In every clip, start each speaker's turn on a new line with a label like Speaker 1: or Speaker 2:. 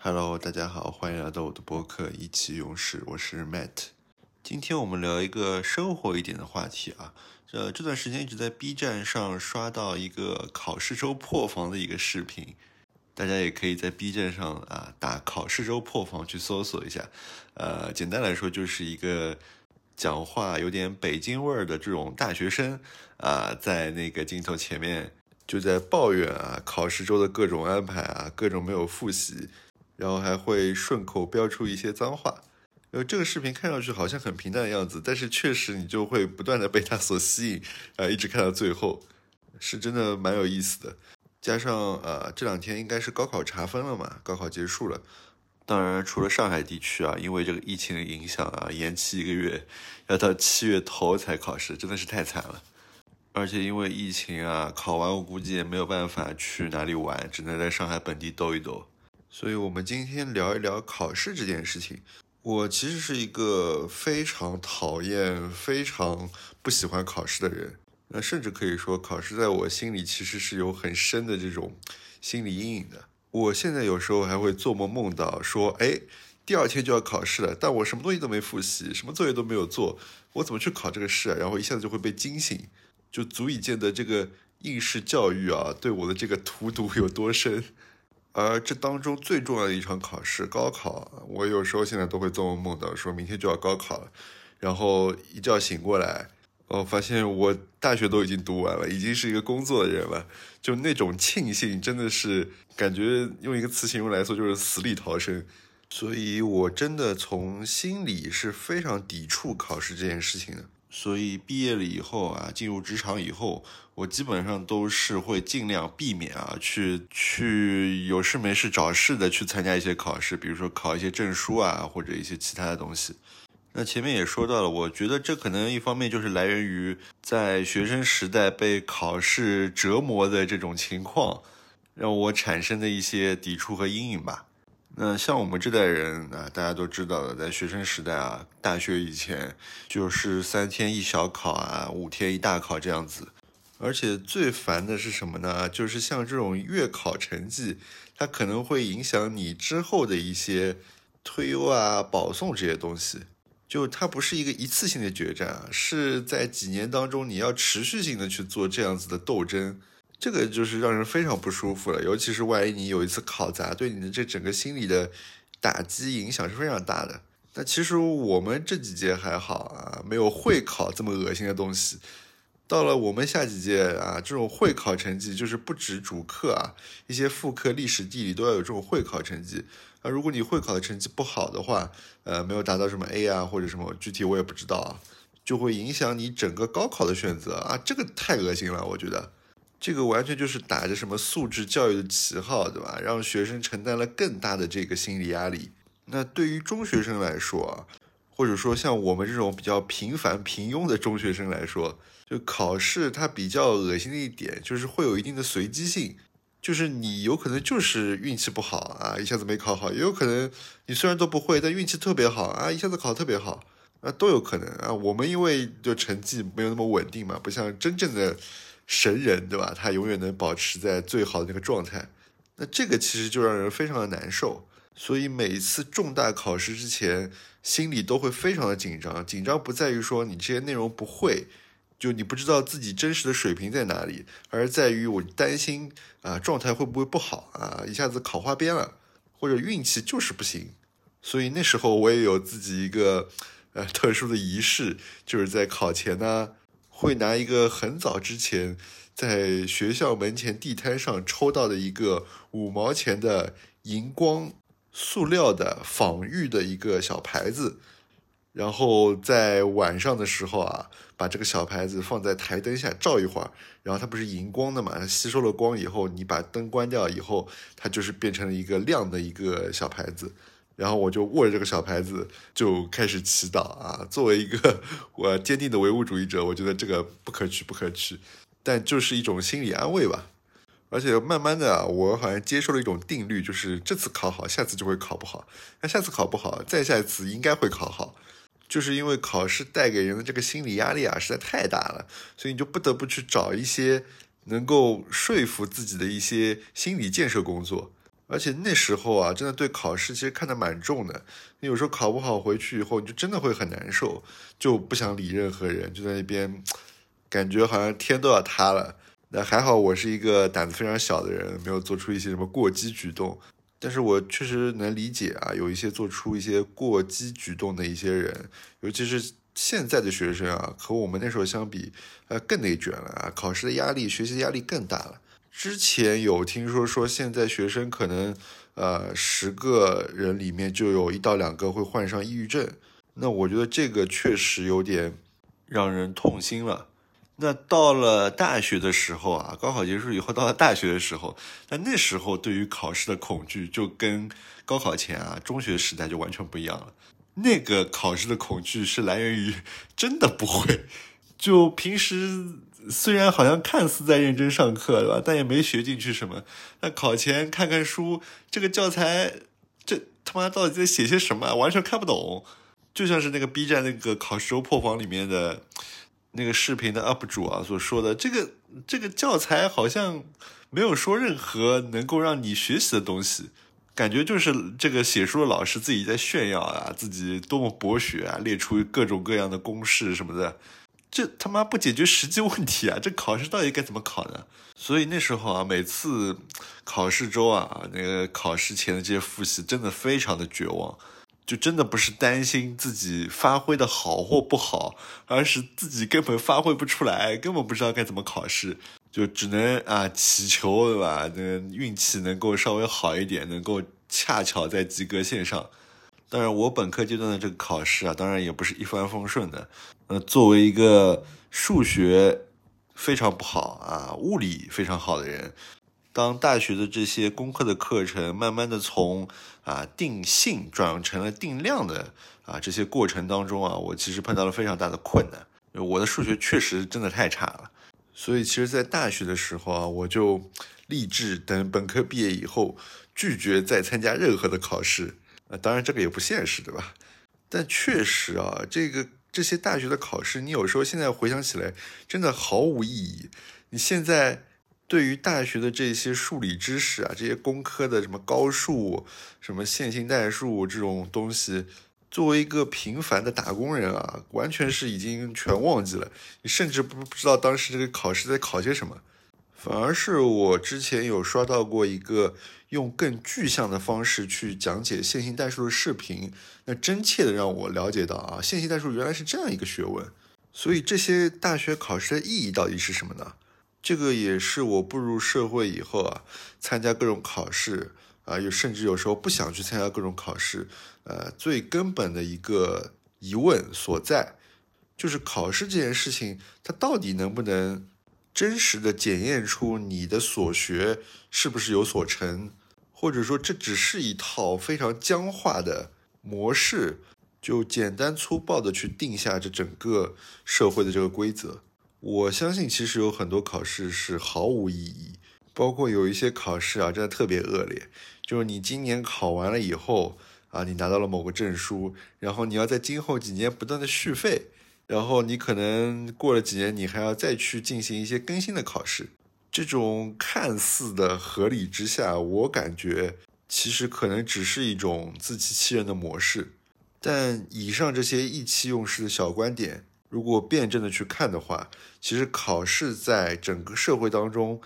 Speaker 1: Hello，大家好，欢迎来到我的播客《一起勇士》，我是 Matt。今天我们聊一个生活一点的话题啊。这这段时间一直在 B 站上刷到一个考试周破防的一个视频，大家也可以在 B 站上啊打“考试周破防”去搜索一下。呃，简单来说就是一个讲话有点北京味儿的这种大学生啊，在那个镜头前面就在抱怨啊考试周的各种安排啊，各种没有复习。然后还会顺口标出一些脏话，呃，这个视频看上去好像很平淡的样子，但是确实你就会不断的被它所吸引，呃，一直看到最后，是真的蛮有意思的。加上呃，这两天应该是高考查分了嘛，高考结束了。当然，除了上海地区啊，因为这个疫情的影响啊，延期一个月，要到七月头才考试，真的是太惨了。而且因为疫情啊，考完我估计也没有办法去哪里玩，只能在上海本地兜一兜。所以，我们今天聊一聊考试这件事情。我其实是一个非常讨厌、非常不喜欢考试的人。那甚至可以说，考试在我心里其实是有很深的这种心理阴影的。我现在有时候还会做梦梦到说，哎，第二天就要考试了，但我什么东西都没复习，什么作业都没有做，我怎么去考这个试啊？然后一下子就会被惊醒，就足以见得这个应试教育啊，对我的这个荼毒有多深。而这当中最重要的一场考试，高考，我有时候现在都会做梦梦到，说明天就要高考了，然后一觉醒过来，哦，发现我大学都已经读完了，已经是一个工作的人了，就那种庆幸，真的是感觉用一个词形容来说，就是死里逃生。所以我真的从心里是非常抵触考试这件事情的。所以毕业了以后啊，进入职场以后，我基本上都是会尽量避免啊，去去有事没事找事的去参加一些考试，比如说考一些证书啊，或者一些其他的东西。那前面也说到了，我觉得这可能一方面就是来源于在学生时代被考试折磨的这种情况，让我产生的一些抵触和阴影吧。那像我们这代人啊，大家都知道的，在学生时代啊，大学以前就是三天一小考啊，五天一大考这样子。而且最烦的是什么呢？就是像这种月考成绩，它可能会影响你之后的一些推优啊、保送这些东西。就它不是一个一次性的决战啊，是在几年当中你要持续性的去做这样子的斗争。这个就是让人非常不舒服了，尤其是万一你有一次考砸，对你的这整个心理的打击影响是非常大的。那其实我们这几届还好啊，没有会考这么恶心的东西。到了我们下几届啊，这种会考成绩就是不止主课啊，一些副课历史地理都要有这种会考成绩。啊，如果你会考的成绩不好的话，呃，没有达到什么 A 啊或者什么，具体我也不知道啊，就会影响你整个高考的选择啊，这个太恶心了，我觉得。这个完全就是打着什么素质教育的旗号，对吧？让学生承担了更大的这个心理压力。那对于中学生来说，或者说像我们这种比较平凡平庸的中学生来说，就考试它比较恶心的一点就是会有一定的随机性，就是你有可能就是运气不好啊，一下子没考好；也有可能你虽然都不会，但运气特别好啊，一下子考特别好啊，都有可能啊。我们因为就成绩没有那么稳定嘛，不像真正的。神人对吧？他永远能保持在最好的那个状态，那这个其实就让人非常的难受。所以每一次重大考试之前，心里都会非常的紧张。紧张不在于说你这些内容不会，就你不知道自己真实的水平在哪里，而在于我担心啊状态会不会不好啊，一下子考花边了，或者运气就是不行。所以那时候我也有自己一个呃特殊的仪式，就是在考前呢。会拿一个很早之前在学校门前地摊上抽到的一个五毛钱的荧光塑料的仿玉的一个小牌子，然后在晚上的时候啊，把这个小牌子放在台灯下照一会儿，然后它不是荧光的嘛，它吸收了光以后，你把灯关掉以后，它就是变成了一个亮的一个小牌子。然后我就握着这个小牌子就开始祈祷啊！作为一个我坚定的唯物主义者，我觉得这个不可取，不可取，但就是一种心理安慰吧。而且慢慢的，我好像接受了一种定律，就是这次考好，下次就会考不好；那下次考不好，再下一次应该会考好。就是因为考试带给人的这个心理压力啊，实在太大了，所以你就不得不去找一些能够说服自己的一些心理建设工作。而且那时候啊，真的对考试其实看得蛮重的。你有时候考不好回去以后，你就真的会很难受，就不想理任何人，就在那边，感觉好像天都要塌了。那还好，我是一个胆子非常小的人，没有做出一些什么过激举动。但是我确实能理解啊，有一些做出一些过激举动的一些人，尤其是现在的学生啊，和我们那时候相比，呃，更内卷了啊，考试的压力、学习的压力更大了。之前有听说说，现在学生可能，呃，十个人里面就有一到两个会患上抑郁症。那我觉得这个确实有点让人痛心了。那到了大学的时候啊，高考结束以后到了大学的时候，那那时候对于考试的恐惧就跟高考前啊中学时代就完全不一样了。那个考试的恐惧是来源于真的不会，就平时。虽然好像看似在认真上课，对吧？但也没学进去什么。那考前看看书，这个教材，这他妈到底在写些什么？完全看不懂。就像是那个 B 站那个考试周破防里面的那个视频的 UP 主啊所说的，这个这个教材好像没有说任何能够让你学习的东西，感觉就是这个写书的老师自己在炫耀啊，自己多么博学啊，列出各种各样的公式什么的。这他妈不解决实际问题啊！这考试到底该怎么考呢？所以那时候啊，每次考试周啊，那个考试前的这些复习，真的非常的绝望。就真的不是担心自己发挥的好或不好，而是自己根本发挥不出来，根本不知道该怎么考试，就只能啊祈求，对吧？那个运气能够稍微好一点，能够恰巧在及格线上。当然，我本科阶段的这个考试啊，当然也不是一帆风顺的。呃，作为一个数学非常不好啊，物理非常好的人，当大学的这些功课的课程慢慢的从啊定性转成了定量的啊这些过程当中啊，我其实碰到了非常大的困难。我的数学确实真的太差了，所以其实，在大学的时候啊，我就立志等本科毕业以后，拒绝再参加任何的考试。啊，当然这个也不现实，对吧？但确实啊，这个这些大学的考试，你有时候现在回想起来，真的毫无意义。你现在对于大学的这些数理知识啊，这些工科的什么高数、什么线性代数这种东西，作为一个平凡的打工人啊，完全是已经全忘记了。你甚至不不知道当时这个考试在考些什么。反而是我之前有刷到过一个用更具象的方式去讲解线性代数的视频，那真切的让我了解到啊，线性代数原来是这样一个学问。所以这些大学考试的意义到底是什么呢？这个也是我步入社会以后啊，参加各种考试啊，有甚至有时候不想去参加各种考试，呃，最根本的一个疑问所在，就是考试这件事情它到底能不能？真实的检验出你的所学是不是有所成，或者说这只是一套非常僵化的模式，就简单粗暴的去定下这整个社会的这个规则。我相信其实有很多考试是毫无意义，包括有一些考试啊，真的特别恶劣，就是你今年考完了以后啊，你拿到了某个证书，然后你要在今后几年不断的续费。然后你可能过了几年，你还要再去进行一些更新的考试。这种看似的合理之下，我感觉其实可能只是一种自欺欺人的模式。但以上这些意气用事的小观点，如果辩证的去看的话，其实考试在整个社会当中，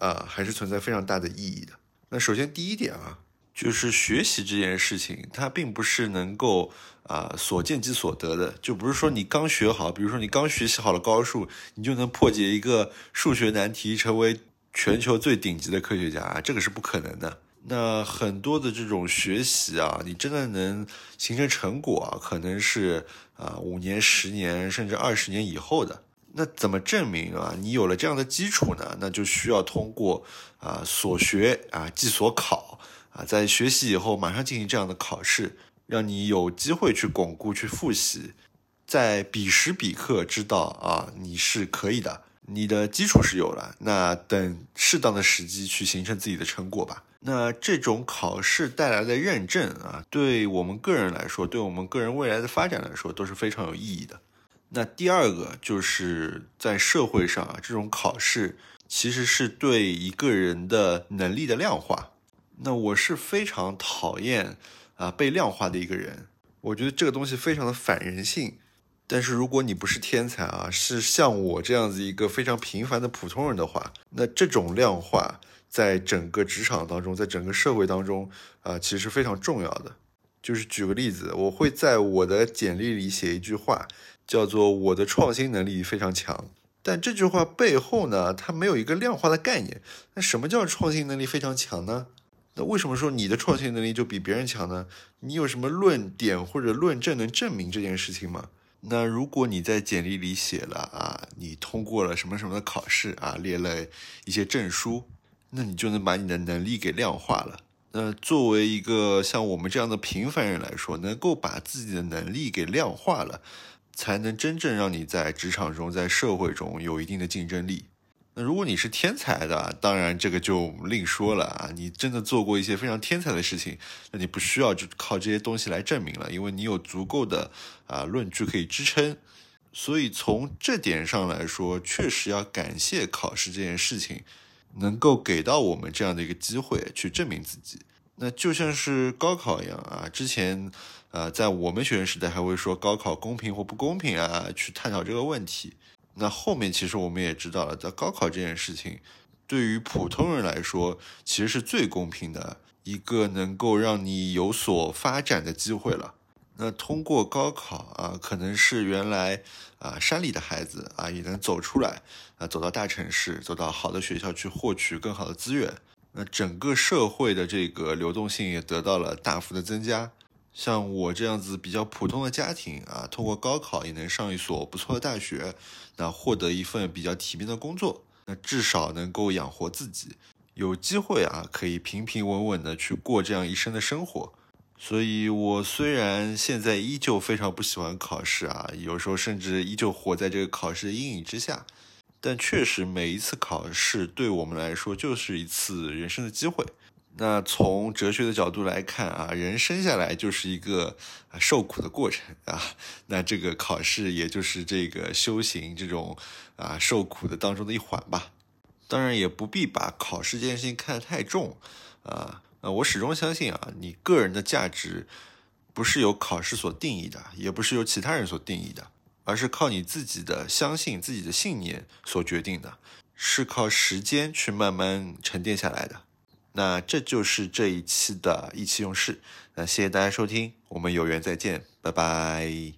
Speaker 1: 啊，还是存在非常大的意义的。那首先第一点啊。就是学习这件事情，它并不是能够啊所见即所得的，就不是说你刚学好，比如说你刚学习好了高数，你就能破解一个数学难题，成为全球最顶级的科学家，这个是不可能的。那很多的这种学习啊，你真的能形成成果啊，可能是啊五年、十年甚至二十年以后的。那怎么证明啊？你有了这样的基础呢？那就需要通过啊所学啊即所考。啊，在学习以后马上进行这样的考试，让你有机会去巩固、去复习，在彼时彼刻知道啊，你是可以的，你的基础是有了。那等适当的时机去形成自己的成果吧。那这种考试带来的认证啊，对我们个人来说，对我们个人未来的发展来说都是非常有意义的。那第二个就是在社会上啊，这种考试其实是对一个人的能力的量化。那我是非常讨厌啊被量化的一个人，我觉得这个东西非常的反人性。但是如果你不是天才啊，是像我这样子一个非常平凡的普通人的话，那这种量化在整个职场当中，在整个社会当中啊，其实非常重要的。就是举个例子，我会在我的简历里写一句话，叫做“我的创新能力非常强”。但这句话背后呢，它没有一个量化的概念。那什么叫创新能力非常强呢？那为什么说你的创新能力就比别人强呢？你有什么论点或者论证能证明这件事情吗？那如果你在简历里写了啊，你通过了什么什么的考试啊，列了一些证书，那你就能把你的能力给量化了。那作为一个像我们这样的平凡人来说，能够把自己的能力给量化了，才能真正让你在职场中、在社会中有一定的竞争力。那如果你是天才的，当然这个就另说了啊。你真的做过一些非常天才的事情，那你不需要就靠这些东西来证明了，因为你有足够的啊论据可以支撑。所以从这点上来说，确实要感谢考试这件事情。能够给到我们这样的一个机会去证明自己，那就像是高考一样啊。之前，呃，在我们学生时代还会说高考公平或不公平啊，去探讨这个问题。那后面其实我们也知道了，在高考这件事情，对于普通人来说，其实是最公平的一个能够让你有所发展的机会了。那通过高考啊，可能是原来啊山里的孩子啊也能走出来啊，走到大城市，走到好的学校去获取更好的资源。那整个社会的这个流动性也得到了大幅的增加。像我这样子比较普通的家庭啊，通过高考也能上一所不错的大学，那获得一份比较体面的工作，那至少能够养活自己，有机会啊可以平平稳稳的去过这样一生的生活。所以，我虽然现在依旧非常不喜欢考试啊，有时候甚至依旧活在这个考试的阴影之下，但确实每一次考试对我们来说就是一次人生的机会。那从哲学的角度来看啊，人生下来就是一个受苦的过程啊，那这个考试也就是这个修行这种啊受苦的当中的一环吧。当然，也不必把考试这件事情看得太重啊。呃，我始终相信啊，你个人的价值不是由考试所定义的，也不是由其他人所定义的，而是靠你自己的相信、自己的信念所决定的，是靠时间去慢慢沉淀下来的。那这就是这一期的意气用事。那谢谢大家收听，我们有缘再见，拜拜。